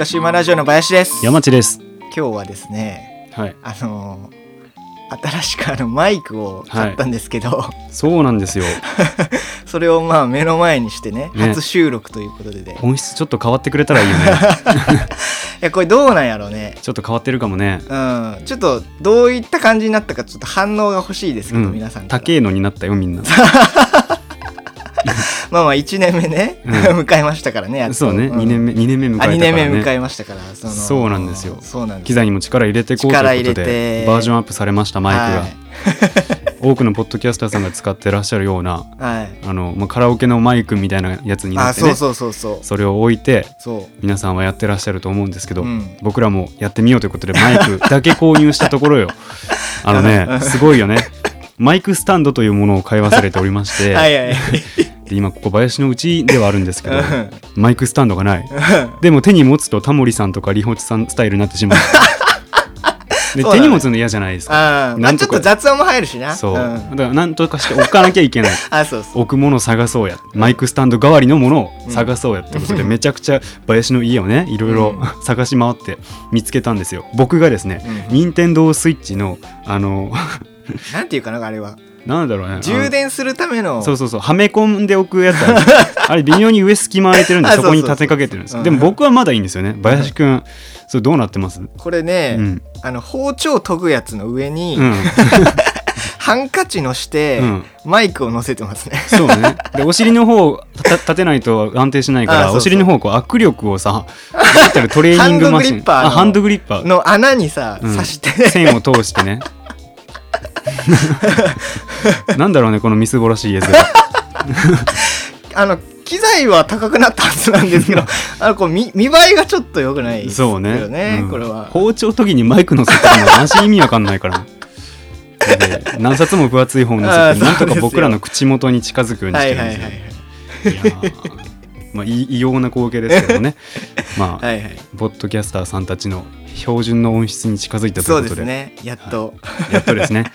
かし馬ラジオの林です山地です。今日はですねはい。あのー新しくあのマイクを買ったんですけど、そうなんですよ。それをまあ目の前にしてねね初収録ということでね音質ちょっと変わってくれたらいいよね。いやこれどうなんやろうねちょっと変わってるかもね。うんちょっとどういった感じになったかちょっと反応が欲しいですけど、うん。皆さん高えのになったよ、みんな。まあまあ1年目ね、う迎えましたからねやっと。そうね、ん。2年目、二年目迎えたあから2年目迎ね。えましたからそのそうなんですよ。そうなんです。機材にも力入れていこうということでて、バージョンアップされました、マイクが。はい。多くのポッドキャスターさんが使ってらっしゃるような、はい。あの、まあ、カラオケのマイクみたいなやつになってね。あそうそうそうそう。それを置いて、そう。皆さんはやってらっしゃると思うんですけど、うん。僕らもやってみようということでマイクだけ購入したところよ。あのねすごいよね。マイクスタンドというものを買い忘れておりまして、はいはいで今ここ林のうちではあるんですけどうん。マイクスタンドがない。でも手に持つとタモリさんとかリホチさんスタイルになってしまう。でね。手に持つの嫌じゃないですか。あーまあちょっなんとかと雑音も入るしな。そう、ん。だからなんとかして置かなきゃいけない。あそうそう置くものを探そうや。マイクスタンド代わりのものを探そうやってことで、めちゃくちゃ林の家をねいろいろう探し回って見つけたんですよ。僕がですね、うん。任天堂スイッチのあのなんていうかなあれはなんだろうね。充電するためのそうそうそう。はめ込んでおくやつある あれ微妙に上隙間空いてるんで あそこに立てかけてるんですうん。でも僕はまだいいんですよね。林くんそれどうなってます？これね、うん。あの包丁研ぐやつの上に、うん。ハンカチのして、うん。マイクを乗せてますね。そうね。でお尻の方をた立てないと安定しないからお尻の方こう握力をさ持ってるトレーニングマシン。ハンドグリッパーのあハンドグリッパー。の穴にさ、うん。刺して線を通してね なんだろうねこのみすぼらしい絵面 あの機材は高くなったはずなんですけど あのこう見見栄えがちょっと良くないですけどそうね。ね、うん。これは。包丁時にマイク乗せてるのマジ意味わかんないから。で何冊も分厚い本乗あーせてなんとか僕らの口元に近づくようにしはいてるんはいですよ、はい。まあい異様な光景ですけどね。まあ、はいはい。ポッドキャスターさんたちの標準の音質に近づいたとそいううことで。ですね。やっと、やっとですね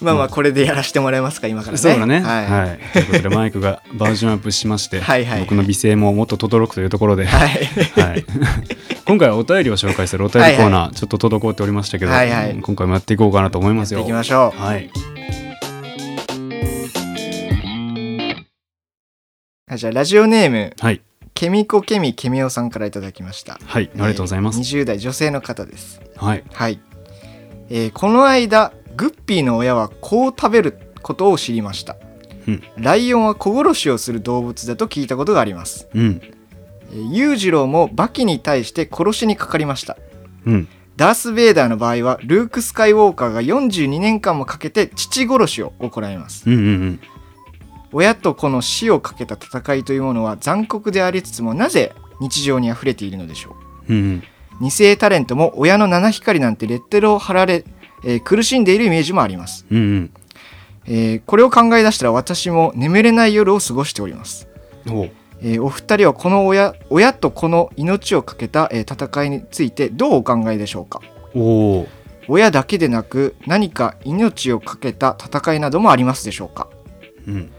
まあまあこれでやらせてもらえますか今からねそうだね。はい、はい。ということで、マイクがバージョンアップしまして、はいはいはい僕の美声ももっと轟くというところで、ははいい。今回はお便りを紹介するお便りコーナー、ちょっと滞っておりましたけど、はいはい今回もやっていこうかなと思いますよ。行きましょうはい。はいじゃあラジオネームはい。ケミコケミケミオさんからいただきましたはい。ありがとうございます。20代女性の方ですはい。はい、えーこの間グッピーの親はこう食べることを知りましたうん。ライオンは小殺しをする動物だと聞いたことがあります裕次郎もバキに対して殺しにかかりましたうん。ダース・ベイダーの場合はルーク・スカイウォーカーが42年間もかけて父殺しを行いますうん。うん。親と子の死をかけた戦いというものは残酷でありつつもなぜ日常にあふれているのでしょううん。二世タレントも親の七光なんてレッテルを貼られ、えー苦しんでいるイメージもあります、うん。うん。えーこれを考え出したら私も眠れない夜を過ごしております、おうえーお二人はこの親親と子の命をかけた、えー戦いについてどうお考えでしょうか？おう親だけでなく何か命をかけた戦いなどもありますでしょうか？うん。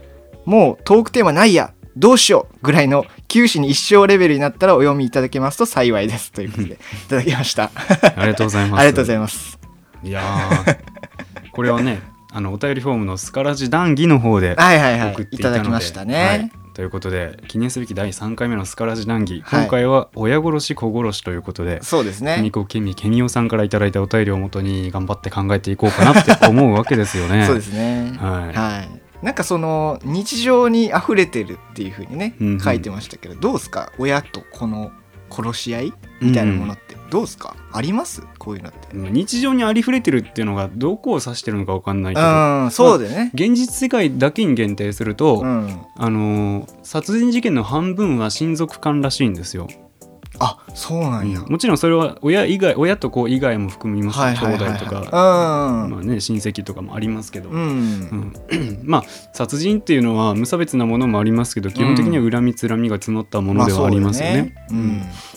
もうトークテーマないやどうしようぐらいの九死に一生レベルになったらお読みいただけますと幸いですということでいただきましたありがとうございます。ありがとうございます。いやー。これはね、あの、お便りフォームのスカラジ談義の方で、送っていただきましたね、はい。ということで記念すべき第3回目のスカラジ談義、はい。今回は親殺し子殺しということでそうですね。ケミコケミケミオさんからいただいたお便りをもとに頑張って考えていこうかなって思うわけですよね。そうですね。はい。はい。なんかその日常に溢れてるっていうふうにね、うんうん。書いてましたけどどうですか？親と子の殺し合いみたいなものってどうですか、あります？こういうのって。まあ日常にありふれてるっていうのがどこを指してるのかわかんないけど、うんそうだよね、現実世界だけに限定すると、うん。あのー殺人事件の半分は親族間らしいんですよ。あそうなんや、もちろんそれは親以外親と子以外も含みます、兄弟とか、うん。まあね、親戚とかもありますけど、うん、うん。まあ殺人っていうのは無差別なものもありますけど基本的には恨みつらみが募ったものではありますよね。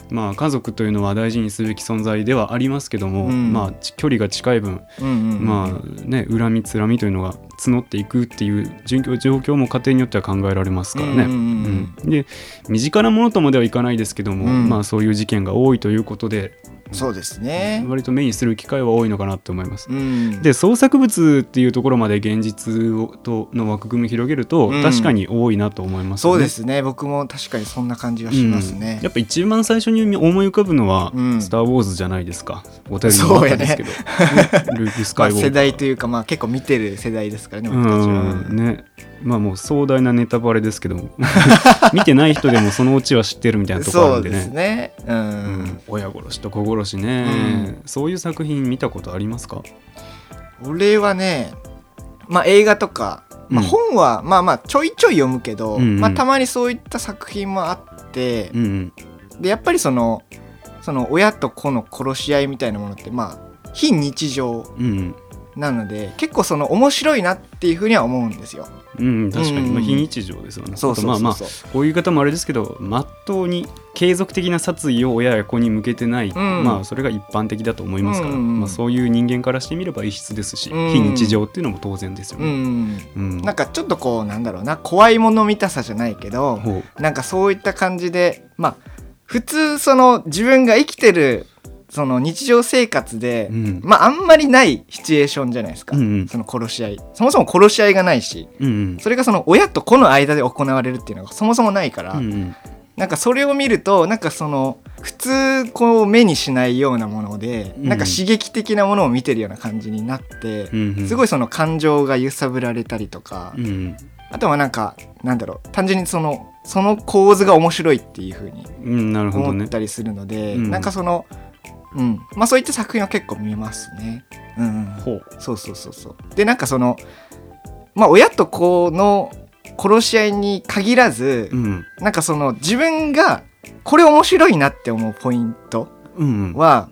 まあ家族というのは大事にすべき存在ではありますけども、うん。まあ、ち距離が近い分、うんうんうん。まあね、恨みつらみというのが募っていくっていう状況も家庭によっては考えられますからね。うんで身近なものとまではいかないですけども、うん。まあ、そういう事件が多いということでそうですね、割と目にする機会は多いのかなと思います。うん、で創作物っていうところまで現実をとの枠組み広げると、うん。確かに多いなと思います、ね、そうですね。僕も確かにそんな感じはしますね。うん、やっぱ一番最初に思い浮かぶのは「うん。スター・ウォーズ」じゃないですか。お便りにもあったんですけど、ねルーク・スまあ、カイウォーカー。世代というかまあ結構見てる世代ですからねう僕たちは、んねまあもう壮大なネタバレですけども 見てない人でもそのオチは知ってるみたいなところあるんでそうですね。ねうん、うん親殺しと子殺しね、そういう作品見たことありますか？俺はねまあ映画とか、まあ、うん本はまあまあちょいちょい読むけど、うんうん。まあ、たまにそういった作品もあってう、ん。でやっぱりそのその親と子の殺し合いみたいなものってまあ非日常うんうん。なので結構その面白いなっていうふうには思うんですよ。うん、確かに、うんまあ、非日常ですよね。そうそうそうそう。あとまあまあこういう方もあれですけどまっとうに継続的な殺意を親や子に向けてない、ん。まあそれが一般的だと思いますから、うんまあ、そういう人間からしてみれば異質ですし、うん非日常っていうのも当然ですようね。ん、うん。なんかちょっとこうなんだろうな怖いもの見たさじゃないけどなんかそういった感じでまあ普通その自分が生きてるその日常生活で、うん。まああんまりないシチュエーションじゃないですか、うんうん。その殺し合い。そもそも殺し合いがないしうんうん。それがその親と子の間で行われるっていうのがそもそもないから、うんうん。なんかそれを見るとなんかその普通こう目にしないようなもので、うん。なんか刺激的なものを見てるような感じになって、うんうん。すごいその感情が揺さぶられたりとか、うんうん。あとはなんかなんだろう単純にそのその構図が面白いっていう風にうんなるほどね。思ったりするので、うん。なんかそのうん。まあそういった作品は結構見ますね。うんうん、ほう。そうそうそうそう。でなんかそのまあ親と子の殺し合いに限らず、うん。なんかその自分がこれ面白いなって思うポイントうんうん。は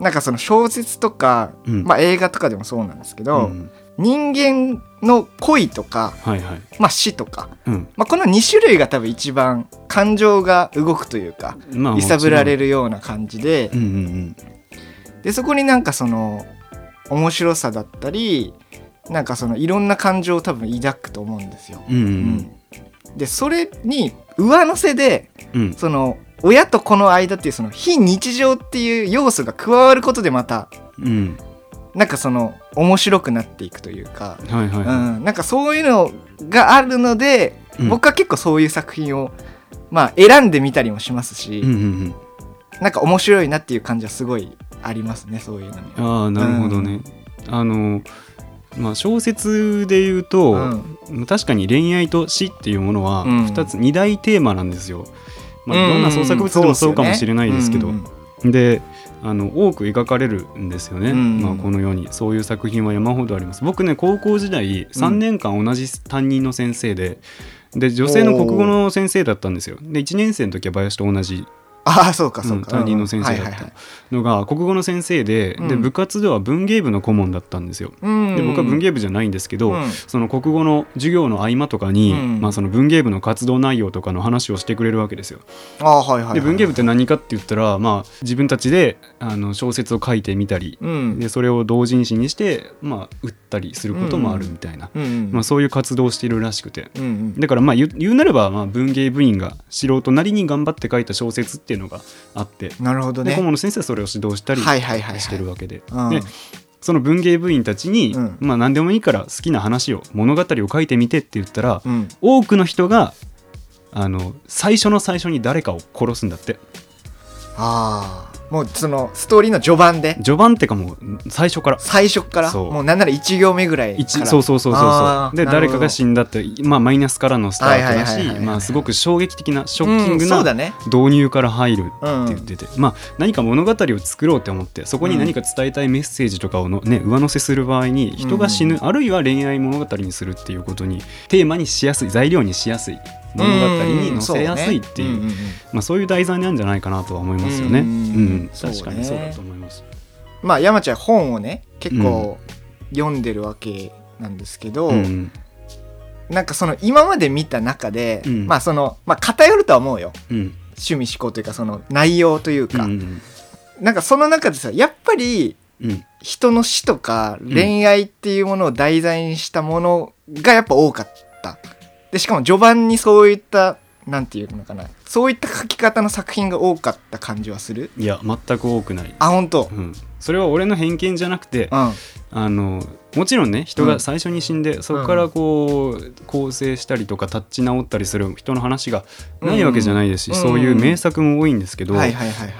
なんかその小説とか、うん。まあ、映画とかでもそうなんですけど、うん人間の恋とか、はいはい。まあ、死とか、うん。まあ、この2種類が多分一番感情が動くというかまあ揺さぶられる。るような感じで。うんうんでそこになんかその面白さだったりなんかそのいろんな感情を多分抱くと思うんですよ。うんうんうん。でそれに上乗せでうんうん。その親と子の間っていうその非日常っていう要素が加わることでまたうんなんかその面白くなっていくというか、はいはいはうん、なんかそういうのがあるので、うん。僕は結構そういう作品をまあ選んでみたりもしますし、い。うんうんうん。なんか面白いなっていう感じはすごいありますねそういうのに。ああなるほどね。あのまあ小説で言うと、うん。確かに恋愛と死っていうものはうん。2つ、二大テーマなんですよ。まあ、うん。どんな創作物でもそうかもしれないですけど、うん。うん。であの多く描かれるんですよね、うん。まあ、この世にそういう作品は山ほどあります。僕ね高校時代3年間同じ担任の先生でで女性の国語の先生だったんですよ。で1年生の時は林と同じああそうかそううんか、担任の先生だったの。が国語の先生ででうん。部活では文芸部の顧問だったんですよ。うん。で僕は文芸部じゃないんですけど、うん。その国語の授業の合間とかに、うん。まあ、その文芸部の活動内容とかの話をしてくれるわけですよ。ああはいはい、はい、で文芸部って何かって言ったら、まあ、自分たちであの小説を書いてみたり、うん。でそれを同人誌にして、まあ、売ったりすることもあるみたいな、まあ、そういう活動をしているらしくて。だからまあ言うなればまあ文芸部員が素人なりに頑張って書いた小説っていうのがあって、なるほどね。で顧問の先生はそれを指導したりしてるわけで,、うん。でその文芸部員たちに、うん。まあ何でもいいから好きな話を物語を書いてみてって言ったら、うん。多くの人があの最初の最初に誰かを殺すんだって。ああもうそのストーリーの序盤で。序盤ってかもう最初から。最初から？そう。もうなんなら1行目ぐらい一から。そうそうそうそうそう。で誰かが死んだって、まあ、マイナスからのスタートだしまあすごく衝撃的なショッキングな導入から入るってう。ん。言ってて、まあ何か物語を作ろうって思ってそこに何か伝えたいメッセージとかをの、ね、上乗せする場合に人が死ぬ、あるいは恋愛物語にするっていうことにテーマにしやすい材料にしやすい物語に載せやすいっていう,、んんん。まあ、そういう題材なんじゃないかなとは思いますよね。ううんうね。確かにそうだと思います。まあ山ちゃん本をね結構読んでるわけなんですけど、うん。なんかその今まで見た中で、うん。まあそのまあ偏るとは思うよ。うん。趣味思考というかその内容というか、うん。なんかその中でさやっぱりうん。人の死とか恋愛っていうものを題材にしたものがやっぱ多かった。でしかも序盤にそういった何て言うのかな。そういった書き方の作品が多かった感じはする？いや全く多くない、あ本当？うん、それは俺の偏見じゃなくてうん。あのもちろんね人うん。が最初に死んで、そこからこう構成したりとか立ち直ったりする人の話がないわけじゃないですし、うん。そういう名作も多いんですけど、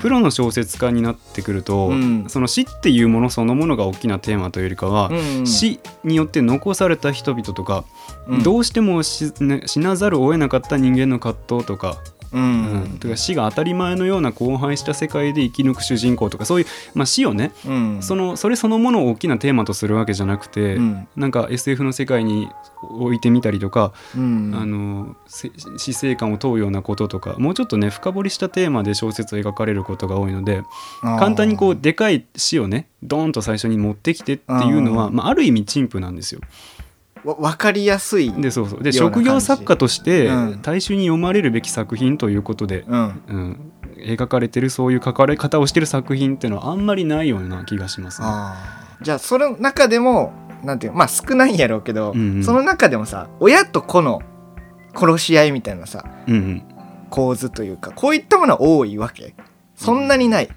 プロの小説家になってくると、うん。その死っていうものそのものが大きなテーマというよりかは、うん死によって残された人々とか、うん。どうしても死なざるを得なかった人間の葛藤とか,、ううん。んとか死が当たり前のような荒廃した世界で生き抜く主人公とかそういう、まあ、死をねうん。そのそれそのものを大きなテーマとするわけじゃなくて、うん。なんか SF の世界に置いてみたりとか、うん。あのせ死生観を問うようなこととかもうちょっとね深掘りしたテーマで小説を描かれることが多いので簡単にこうでかい死をねドーンと最初に持ってきてっていうのはうん。まあ、ある意味陳腐なんですよ。わ分かりやすいでそうそう。で職業作家としてうん。大衆に読まれるべき作品ということで、うん。うん、描かれてるそういう書かれ方をしてる作品っていうのはあんまりないような気がしますね。じゃあその中でもなんていうのまあ少ないんやろうけど、うんうん。その中でもさ親と子の殺し合いみたいなさうんうん。構図というかこういったものは多いわけ？そんなにない、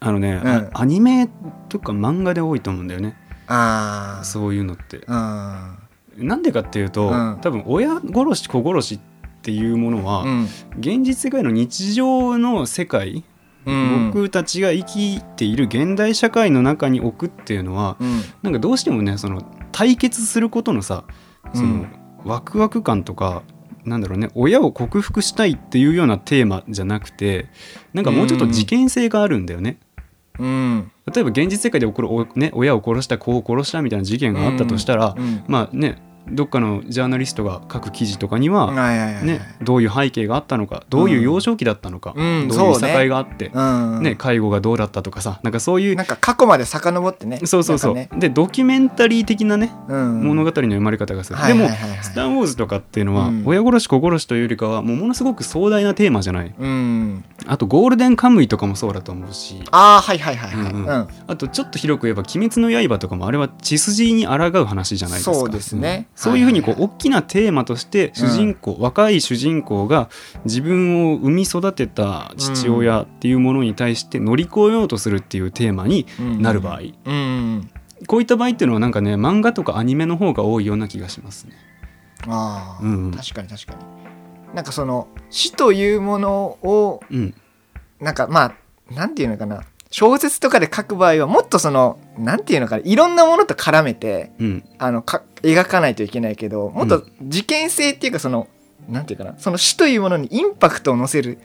あのね、うん。あアニメとか漫画で多いと思うんだよね。ああそういうのって。うんなんでかっていうと、うん。多分親殺し子殺しっていうものは、うん。現実世界の日常の世界、うん。僕たちが生きている現代社会の中に置くっていうのはうん。なんかどうしてもねその対決することのさその、うんワクワク感とかなんだろうね親を克服したいっていうようなテーマじゃなくてなんかもうちょっと事件性があるんだよね。うん。例えば現実世界で起こるお、ね、親を殺した子を殺したみたいな事件があったとしたら、うん。まあねどっかのジャーナリストが書く記事とかには、ね、どういう背景があったのかどういう幼少期だったのか、うんどういういそうね。さかいがあって、うんね、介護がどうだったとかさなんかそういうなんか過去まで遡ってね。そうそうそう、ね。でドキュメンタリー的なね、うん、物語の読まれ方がする、はいでもはいはい。はい「スター・ウォーズ」とかっていうのは、うん。親殺し子殺しというよりかはもうものすごく壮大なテーマじゃない。うん。あとゴールデンカムイとかもそうだと思うし。ああはいはいはいはい、うんあとちょっと広く言えば「鬼滅の刃」とかもあれは血筋に抗う話じゃないですか。そうですね。んそういうふうにこう大きなテーマとして主人公、若い主人公が自分を産み育てた父親っていうものに対して乗り越えようとするっていうテーマになる場合、うんうんこういった場合っていうのはなんかね漫画とかアニメの方が多いような気がしますね。あうん。確かに確かに。なんかその死というものをうん。なんかまあなんていうのかな小説とかで書く場合はもっとそのなんていうのかないろんなものと絡めてうん。あのか描かないといけないけどもっと事件性っていうかその、なんていうかなその死というものにインパクトを乗せる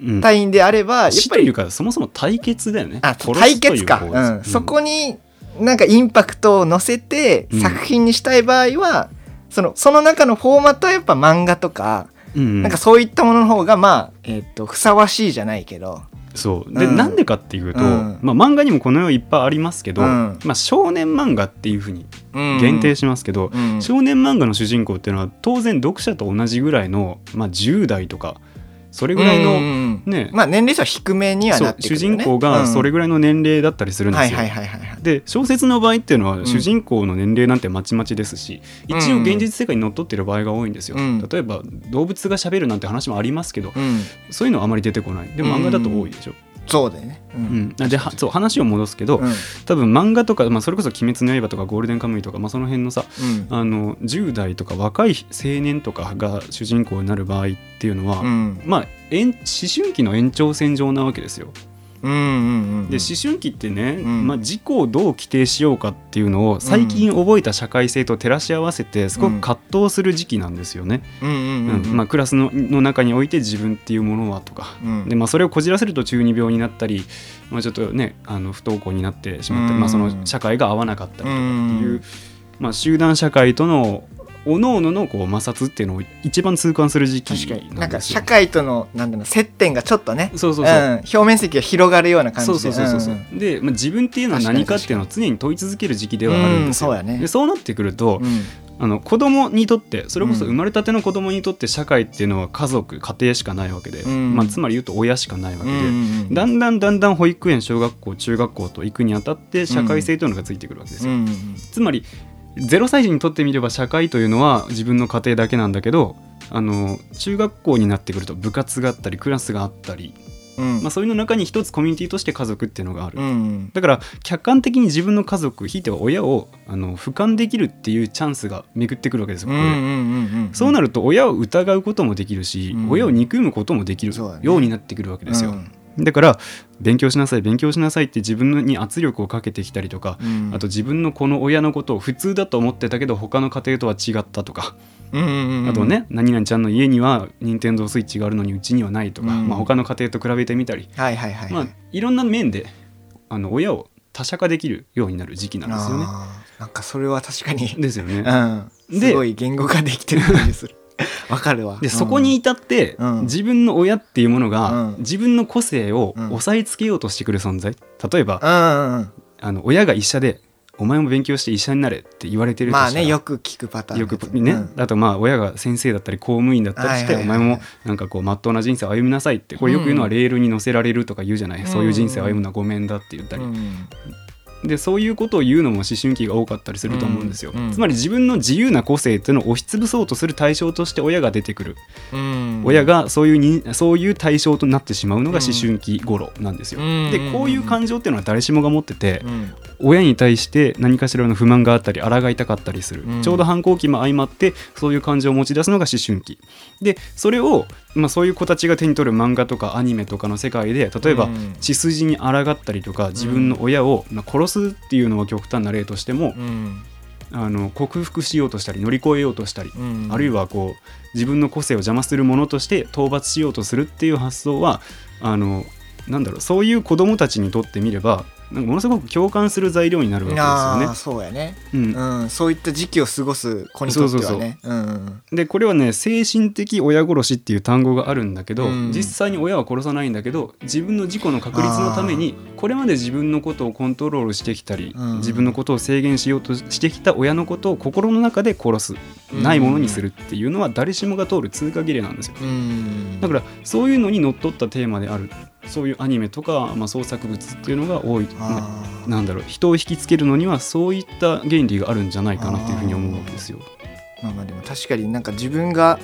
うん。隊員であれば、やっぱりいうかそもそも対決だよね。あ対決か、う構図うん、そこになんかインパクトを乗せてうん。作品にしたい場合は、そのその中のフォーマットはやっぱ漫画とか、うんなんかそういったものの方がまあ、えっとふさわしいじゃないけど、そう。で、うん。なんでかっていうと、うん。まあ、漫画にもこの世いっぱいありますけど、うん。まあ、少年漫画っていうふうにうん。限定しますけど、うん。少年漫画の主人公っていうのは当然読者と同じぐらいの、まあ、10代とかそれぐらいの、ね。まあ年齢層は低めにはなってくるね。人公がそれぐぐらいの年齢だったりするんですよ。で小説の場合っていうのはん。主人公の年齢なんてまちまちですし、一応うん。現実世界にのっとってる場合が多いんですよ、うん。例えば動物がしゃべるなんて話もありますけど、うん。そういうのはあまり出てこない。でも漫画だと多いでしょ、そうだよね。ううん。ではそう話を戻すけど、うん。多分漫画とか、まあ、それこそ「鬼滅の刃」とか「ゴールデンカムイ」とか、まあ、その辺のさうん。あの10代とか若い青年とかが主人公になる場合っていうのは、うん。まあ延思春期の延長線上なわけですよ。うんうんうんで思春期ってね、ん。まあ、自己をどう規定しようかっていうのを最近覚えた社会性と照らし合わせてすごく葛藤する時期なんですよね。クラスのの中において自分っていうものはとか、うん。でまあ、それをこじらせると中二病になったり、まあ、ちょっとねあの不登校になってしまったり、うん。まあ、その社会が合わなかったりとかっていう、うん。まあ、集団社会との各々のこう摩擦っていうのを一番痛感する時期確かに。ななんか社会とのなんだろう接点がちょっとねそうそうそう、ん、表面積が広がるような感じで。そうそうそうそう、んんで、まあ、自分っていうのは何かっていうのを常に問い続ける時期ではあるんですよ、うんそうやね。でそうなってくると、うん。あの子供にとってそれこそ生まれたての子供にとって社会っていうのは家族家庭しかないわけで、うん。まあ、つまり言うと親しかないわけで、うんうんだんだんだんだん保育園小学校中学校と行くにあたって社会性というのがついてくるわけですよ、うんうん。つまり0歳児にとってみれば社会というのは自分の家庭だけなんだけどあの中学校になってくると部活があったりクラスがあったり、うん。まあ、そういうの中に一つコミュニティとして家族っていうのがある、うん。だから客観的に自分の家族ひいては親をあの俯瞰できるっていうチャンスが巡ってくるわけですよ、そうなると親を疑うこともできるし、うん。親を憎むこともできるようになってくるわけですよ、うんだから勉強しなさい勉強しなさいって自分に圧力をかけてきたりとか、うん。あと自分のこの親のことを普通だと思ってたけど他の家庭とは違ったとか、うんうんうんあとね何々ちゃんの家には任天堂スイッチがあるのにうちにはないとか、うん。まあ、他の家庭と比べてみたり、はいはいはいまあ、いろんな面であの親を他者化できるようになる時期なんですよね。なんかそれは確かに。ですよね。うん。ごい言語化できてる感じする わかるわ。でそこに至って、うん。自分の親っていうものが、うん。自分の個性をうん。押さえつけようとしてくる存在。例えば、うんうんうん。あの親が医者で「お前も勉強して医者になれ」って言われてるまあねよく聞くパターンよくね、うん。あとまあ親が先生だったり公務員だったりして、はいはいはい。お前もなんかこうまっとうな人生を歩みなさいってこれよく言うのはレールに乗せられるとか言うじゃない、うん。そういう人生を歩むのはごめんだって言ったり、うんでそういうことを言うのも思春期が多かったりすると思うんですよ、うん。うんつまり自分の自由な個性っていうのを押しつぶそうとする対象として親が出てくる、うん。親がそういうにそういう対象となってしまうのが思春期頃なんですよ、うん。でこういう感情っていうのは誰しもが持ってて、うん親に対して何かしらの不満があったり抗いたかったりする、うん。ちょうど反抗期も相まってそういう感情を持ち出すのが思春期。でそれを、まあ、そういう子たちが手に取る漫画とかアニメとかの世界で例えば、うん。血筋に抗ったりとか自分の親を、まあ、殺すっていうのは極端な例としても、うん。あの克服しようとしたり乗り越えようとしたり、うん。あるいはこう自分の個性を邪魔するものとして討伐しようとするっていう発想はあのなんだろうそういう子供たちにとってみればなんかものすごく共感する材料になるわけですよね。そうやね。うん。うんそういった時期を過ごす子にとってはね。うん。でこれはね精神的親殺しっていう単語があるんだけど、うん。実際に親は殺さないんだけど自分の自己の確立のためにこれまで自分のことをコントロールしてきたり、うん。自分のことを制限しようとしてきた親のことを心の中で殺す、ないものにするっていうのは誰しもが通る通過儀礼なんですよ。うん。だからそういうのにのっとったテーマであるそういうアニメとか、まあ、創作物っていうのが多い、なんだろう。人を引きつけるのにはそういった原理があるんじゃないかなっていうふうに思うわけですよ。まあまあでも確かになんか自分が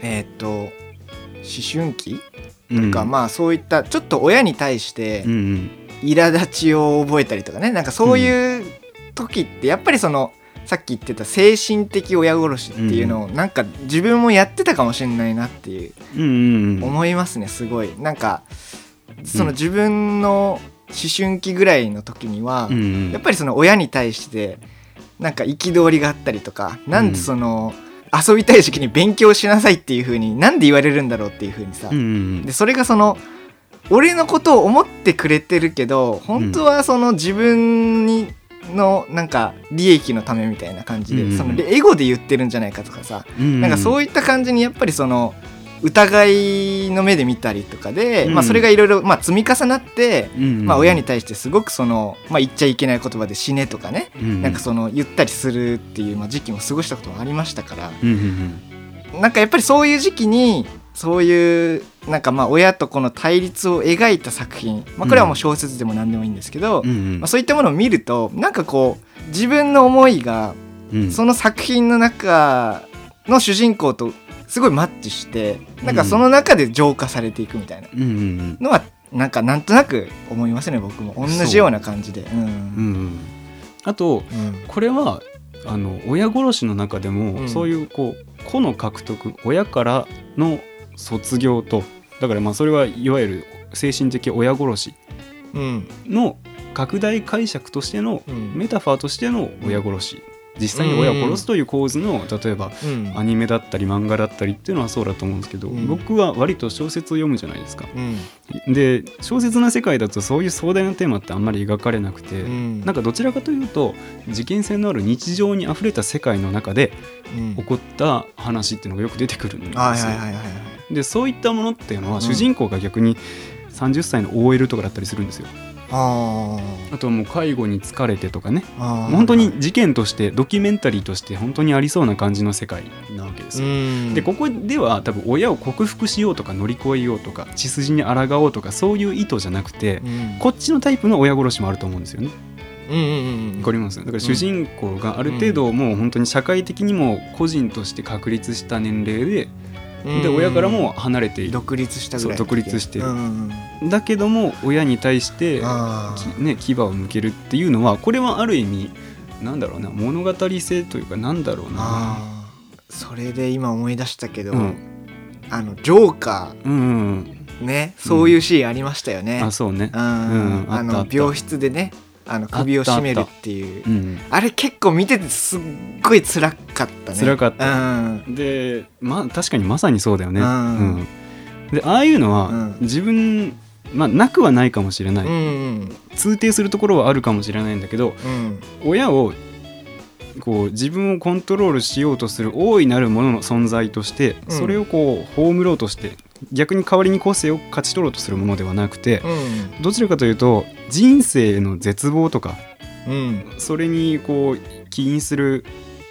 えーっと思春期？うん。か、まあそういったちょっと親に対してうんうん。苛立ちを覚えたりとかね。なんかそういう時ってやっぱりそのさっき言ってた精神的親殺しっていうのをなんか自分もやってたかもしれないなっていううんうんうん。思いますねすごい。なんかその自分の思春期ぐらいの時には、うんうん。やっぱりその親に対してなんか憤りがあったりとかなんでその、遊びたい時期に勉強しなさいっていう風になんで言われるんだろうっていう風にさ、うんうん。でそれがその俺のことを思ってくれてるけど本当はその自分にのなんか利益のためみたいな感じで、うんそのエゴで言ってるんじゃないかとかさ、うんなんかそういった感じにやっぱりその疑いの目で見たりとかで、うん。まあ、それがいろいろまあ積み重なって、うんうんまあ、親に対してすごくその、まあ、言っちゃいけない言葉で死ねとかね、うん。なんかその言ったりするっていう、まあ、時期も過ごしたこともありましたからうんうんうん。なんかやっぱりそういう時期にそういうなんかまあ親と子の対立を描いた作品、まあ、これはもう小説でも何でもいいんですけど、うん。うんまあ、そういったものを見るとなんかこう自分の思いがうん。その作品の中の主人公とすごいマッチしてなんかその中で浄化されていくみたいな。のはなんかなんとなく思いますね僕も。同じような感じで。うん。う。んうん。あとうん。これはあの親殺しの中でも、うん。そういうこう子の獲得親からの卒業とだからまあそれはいわゆる精神的親殺しうん。の拡大解釈としてのうん。メタファーとしての親殺し。実際に親を殺すという構図の例えばうん。アニメだったり漫画だったりっていうのはそうだと思うんですけど、うん。僕は割と小説を読むじゃないですか。うん。で小説の世界だとそういう壮大なテーマってあんまり描かれなくて、うん。なんかどちらかというと事件性のある日常にあふれた世界の中でうん。起こった話っていうのがよく出てくるんですよ。でそういったものっていうのはん。主人公が逆に30歳の OL とかだったりするんですよ。ああとはもう介護に疲れてとかね。本当に事件としてドキュメンタリーとして本当にありそうな感じの世界なわけですよ。うん。でここでは多分親を克服しようとか乗り越えようとか血筋に抗おうとかそういう意図じゃなくてうん。こっちのタイプの親殺しもあると思うんですよね。うんうんうんわかります？だから主人公がある程度もう本当に社会的にも個人として確立した年齢でで親からも離れている。独立したぐらい独立してる。うんうんだけども親に対してね、牙を向けるっていうのはこれはある意味なんだろうな物語性というかなんだろうな。それで今思い出したけど、うん。あのジョーカうんうんーねそういうシーンありましたよね、あそうね。うん。うん。あの病室でねあの首を絞めるっていう。うんあれ結構見ててすっごい辛かったね。辛かった。うん。でまあ確かにまさにそうだよね、うん。うん。でああいうのは、うん。自分まあなくはないかもしれない、うんうん。通底するところはあるかもしれないんだけどうん。親をこう自分をコントロールしようとする大いなるものの存在として、うん。それをこう葬ろうとして逆に代わりに個性を勝ち取ろうとするものではなくて、うん。どちらかというと人生の絶望とかうん。それにこう起因する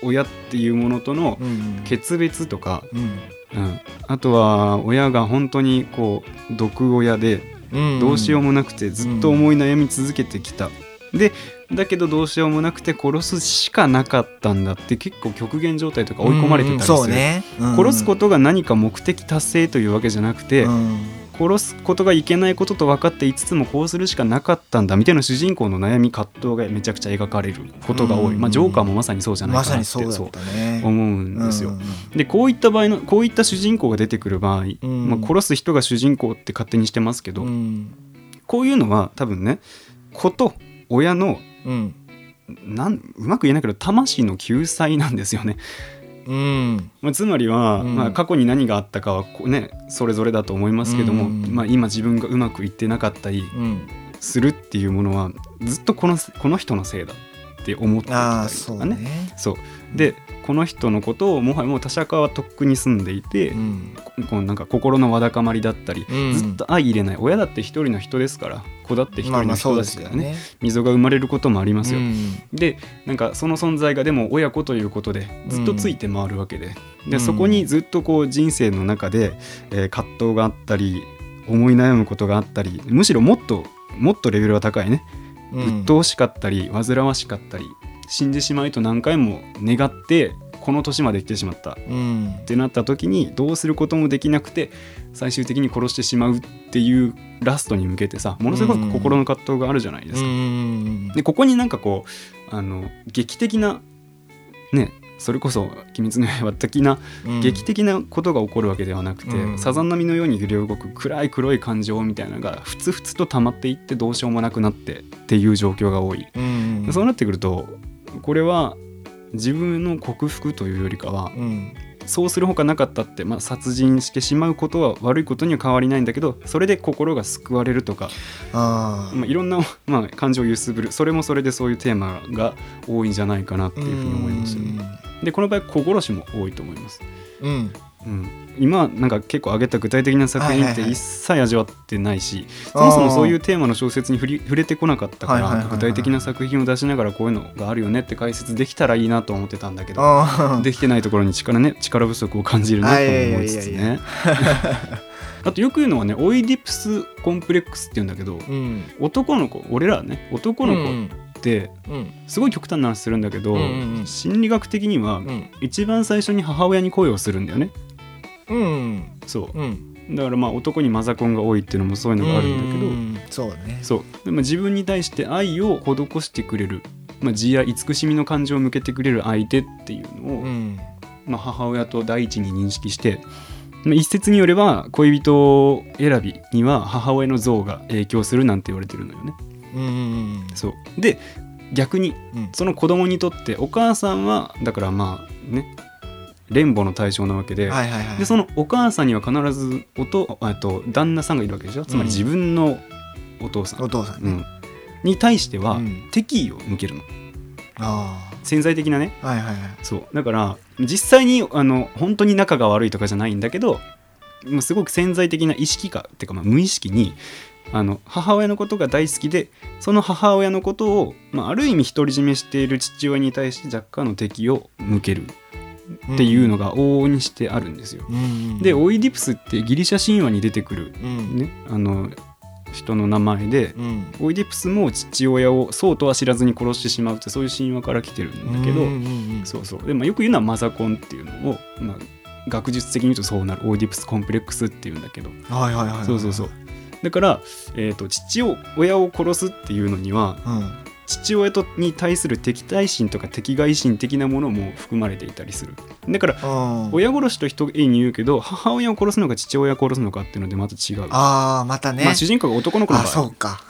親っていうものとのうん。決別とか、うん。うん、あとは親が本当にこう毒親でうん。どうしようもなくてずっと思い悩み続けてきた、でだけどどうしようもなくて殺すしかなかったんだって結構極限状態とか追い込まれてたりする、うんね、うん。殺すことが何か目的達成というわけじゃなくて、うん。殺すことがいけないことと分かっていつつもこうするしかなかったんだみたいな主人公の悩み葛藤がめちゃくちゃ描かれることが多い、うん。まあ、ジョーカーもまさにそうじゃないかなってにそう思うんですよ。うん。でこういった場合のこういった主人公が出てくる場合、ん。まあ、殺す人が主人公って勝手にしてますけど、うん。こういうのは多分ね子と親のうん。なんうまく言えないけど魂の救済なんですよね。うん。まあ、つまりは、うん。まあ、過去に何があったかはね、それぞれだと思いますけども、うん。まあ、今自分がうまくいってなかったりうん。するっていうものはずっとこのこの人のせいだって思ってたりとかね。ね。そうでこの人のことをもはやもう他者化はとっくに住んでいて、うん。こうなんか心のわだかまりだったり、うん。ずっと相入れない。親だって一人の人ですから子だって一人の人でですからね,、ね。溝が生まれることもありますよ。うん。でなんかその存在がでも親子ということでずっとついて回るわけで,、でうん。そこにずっとこう人生の中で、えー葛藤があったり思い悩むことがあったりむしろもっともっとレベルが高いね。うん。鬱陶しかったり煩わしかったり死んでしまいと何回も願ってこの年まで来てしまった。うん。ってなった時にどうすることもできなくて最終的に殺してしまうっていうラストに向けてさものすごく心の葛藤があるじゃないですか。うん。でここになんかこうあの劇的なねそれこそ「鬼滅の刃」的なうん。劇的なことが起こるわけではなくて、うん。さざ波のように揺れ動く暗い黒い感情みたいなのがふつふつと溜まっていってどうしようもなくなってっていう状況が多い。うん。そうなってくるとこれは自分の克服というよりかはうんそうするほかなかったって、まあ、殺人してしまうことは悪いことには変わりないんだけどそれで心が救われるとか、ああまあ、いろんな、まあ、感情を揺すぶるそれもそれでそういうテーマが多いんじゃないかなっていうふうに思いますよね。でこの場合子殺しも多いと思います。うんうん、今なんか結構挙げた具体的な作品って一切味わってないし、そもそもそういうテーマの小説に触り触れてこなかったから具体的な作品を出しながらこういうのがあるよねって解説できたらいいなと思ってたんだけどあできてないところに力,、ね、力不足を感じるなと思いつつね。あとよく言うのはねオイディプスコンプレックスって言うんだけどあうん。男の子俺らね男の子ってうん。すごい極端な話するんだけど、心理学的にはうん。一番最初に母親に恋をするんだよね。うん。そう。うん。だからまあ男にマザコンが多いっていうのもそういうのがあるんだけど、うん。そうだね。そう。でも自分に対して愛を施してくれる、まあ、慈や慈しみの感情を向けてくれる相手っていうのを、うん。まあ、母親と第一に認識して、まあ、一説によれば恋人選びには母親の像が影響するなんて言われてるのよね。うん。そう。で逆にうん。その子供にとってお母さんはだからまあね連母の対象なわけで,、はいはいはいでそのお母さんには必ずおとあと旦那さんがいるわけでしょ？つまり自分のお父さん、お父さんね、うん。に対してはうん。敵意を向けるの。あ潜在的なね。あはいはいはい。そう。だから実際にあの本当に仲が悪いとかじゃないんだけどすごく潜在的な意識化っていうかまあ無意識にあの母親のことが大好きでその母親のことを、まあ、ある意味独り占めしている父親に対して若干の敵を向けるっていうのが往々にしてあるんですよ。うんうんでオイディプスってギリシャ神話に出てくる、うん。ね、あの人の名前でうん。オイディプスも父親をそうとは知らずに殺してしまうってそういう神話から来てるんだけど、うんうんうんそうそう。で、まあ、よく言うのはマザコンっていうのを、まあ、学術的に言うとそうなるオイディプスコンプレックスっていうんだけど。はいはいはいはいそうそうそう。だから、えー、と父を親を殺すっていうのにはうん父親とに対する敵対心とか敵外心的なものも含まれていたりする。だからうん親殺しと一重に言うけど母親を殺すのか父親を殺すのかっていうのでまた違う。ああまたね、まあ、主人公が男の子のあ場合。そうか。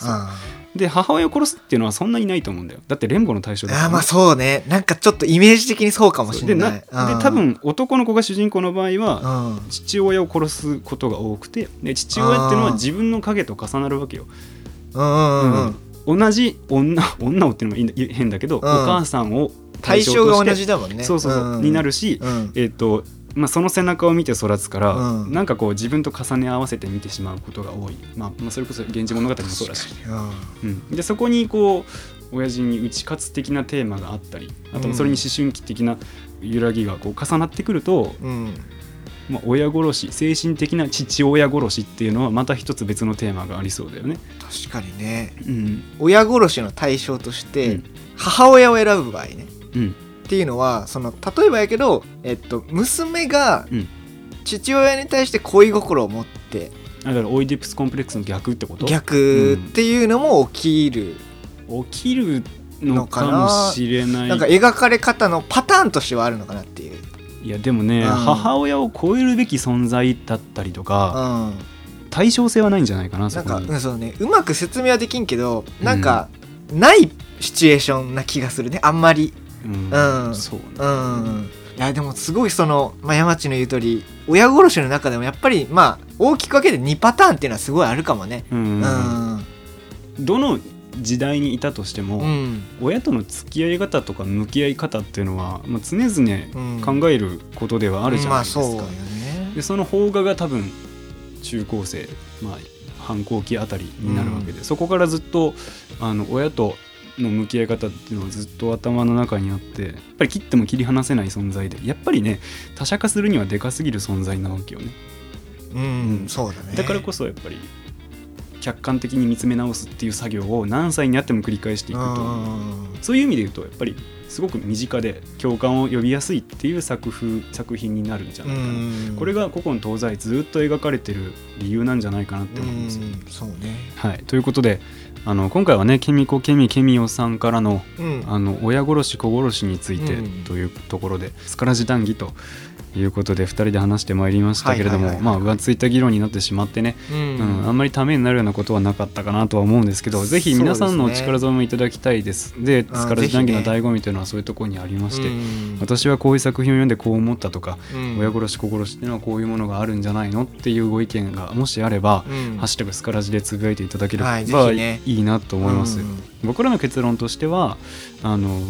で母親を殺すっていうのはそんなにないと思うんだよ。だって連母の対象だからね。うんあーまあそうね。なんかちょっとイメージ的にそうかもしれない。で多分男の子が主人公の場合はうん。父親を殺すことが多くてで父親っていうのは自分の影と重なるわけよ、うんうんうん。うん同じ女女をっていうのも変だけど、ん。お母さんを対象が同じだもんね。そうそうそう、んになるし、うん。えっ、とまあ、その背中を見て育つから、うん。なんかこう自分と重ね合わせて見てしまうことが多い、まあ、まあそれこそ「源氏物語」もそうだし、うん。うん、でそこにこう親父に打ち勝つ的なテーマがあったりあとうん。それに思春期的な揺らぎがこう重なってくると、うん。まあ、親殺し精神的な父親殺しっていうのはまた一つ別のテーマがありそうだよね。確かにね。うん。親殺しの対象として、うん。母親を選ぶ場合ね。うん。っていうのはその例えばやけど、えっと、娘がうん。父親に対して恋心を持ってだからオイディプスコンプレックスの逆ってこと？逆っていうのも起きる、起きるのかもしれない。なんか描かれ方のパターンとしてはあるのかなっていう、いやでもね、うん。母親を超えるべき存在だったりとうん、対称性はないんじゃないかなそんか、うん、そうね。うまく説明はできんけどなんか、ないシチュエーションな気がするね。あんまり。うん。うん。そうね。うん。いやでもすごいその、まあ、山地の言う通り親殺しの中でもやっぱりまあ大きく分けて2パターンっていうのはすごいあるかもね。うん。うん。どの時代にいたとしても、うん。親との付き合い方とか向き合い方っていうのは、まあ、常々うん。考えることではあるじゃないですか、まあそね。でその邦画が多分中高生、まあ、反抗期あたりになるわけで、そこからずっとあの親との向き合い方っていうのはずっと頭の中にあってやっぱり切っても切り離せない存在でやっぱりね他者化するにはでかすぎる存在なわけよね。うん、うん。そうだね。だからこそやっぱり客観的に見つめ直すっていう作業を何歳になっても繰り返していくと。うんそういう意味で言うとやっぱりすごく身近で共感を呼びやすいっていう作風作品になるんじゃないかな、うんこれが古今東西ずっと描かれてる理由なんじゃないかなって思います。うんそうね。はい、ということであの今回はねケミコケミケミオさんからのうんあの親殺し子殺しについてうんというところで、スカラジ談義ということで2人で話してまいりましたけれどもまあ浮ついた議論になってしまってね、ううんんあんまりためになるようなことはなかったかなとは思うんですけどぜひ皆さんのお力添えもいただきたいです。であスカラジ談義の醍醐味というのはそういうところにありまして、うん。私はこういう作品を読んでこう思ったとか、うん。親殺し子殺しっていうのはこういうものがあるんじゃないのっていうご意見がもしあれば、うん。ハッシュタグスカラジでつぶやいていただければ、はいね。いいなと思います、うん。僕らの結論としてはあの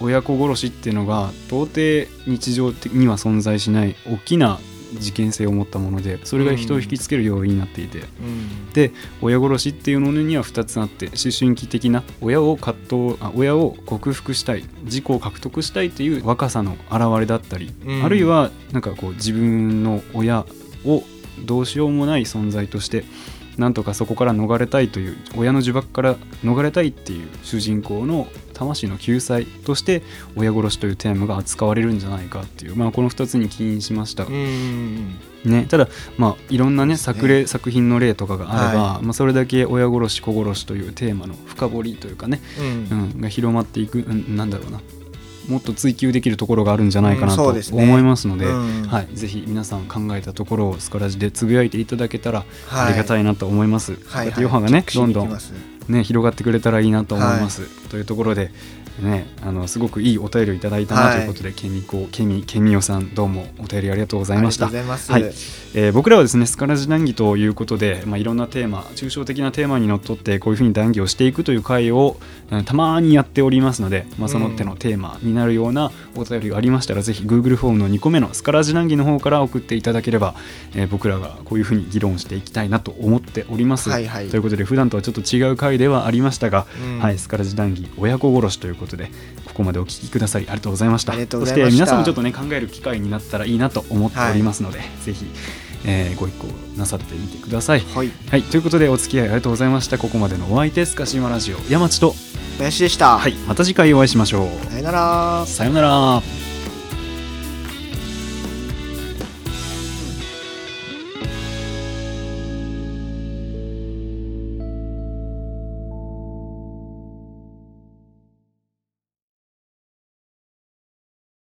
親子殺しっていうのが到底日常的には存在しない大きな事件性を持ったものでそれが人を引きつける要因になっていて、うん。で親殺しっていうものには2つあって思春期的な親を葛藤あ親を克服したい自己を獲得したいっていう若さの表れだったり、うん。あるいはなんかこう自分の親をどうしようもない存在としてなんとかそこから逃れたいという親の呪縛から逃れたいっていう主人公の魂の救済として親殺しというテーマが扱われるんじゃないかっていう、まあ、この2つに起因しました。うんね、ただ、まあ、いろんなねね作例作品の例とかがあれば、はまあ、それだけ親殺し子殺しというテーマの深掘りというかね、うん。うん、が広まっていく、うん、なんだろうな。もっと追求できるところがあるんじゃないかなうんと思いますので,、うん。はい、ぜひ皆さん考えたところをスカラジでつぶやいていただけたらはい。ありがたいなと思います。はいこうやってヨハがねどんどんね広がってくれたらいいなと思います、というところでねあのすごくいいお便りをいただいたなはい。ということで、ケミコケミケミオさんどうもお便りありがとうございました。いはい。えー僕らはですねスカラジ談義ということで、まあ、いろんなテーマ抽象的なテーマにのっとってこういうふうに談義をしていくという回を、うんたまにやっておりますので、まあ、その手のテーマになるようなお便りがありましたら、ぜひ Google フォームの2個目のスカラジ談義の方から送っていただければ、えー僕らがこういうふうに議論していきたいなと思っております。はいはい。ということで普段とはちょっと違う回ではありましたが、うん。はい、スカラジ談義親子殺しということでここまでお聞きくださりありがとうございましたそして皆さんもちょっとね考える機会になったらいいなと思っておりますので、ぜひ、えーご一行なさってみてください。はいはい、ということでお付き合いありがとうございました。ここまでのお相手スカシマラジオ山地と、林でした、はい、また次回お会いしましょう。さよならさようなら。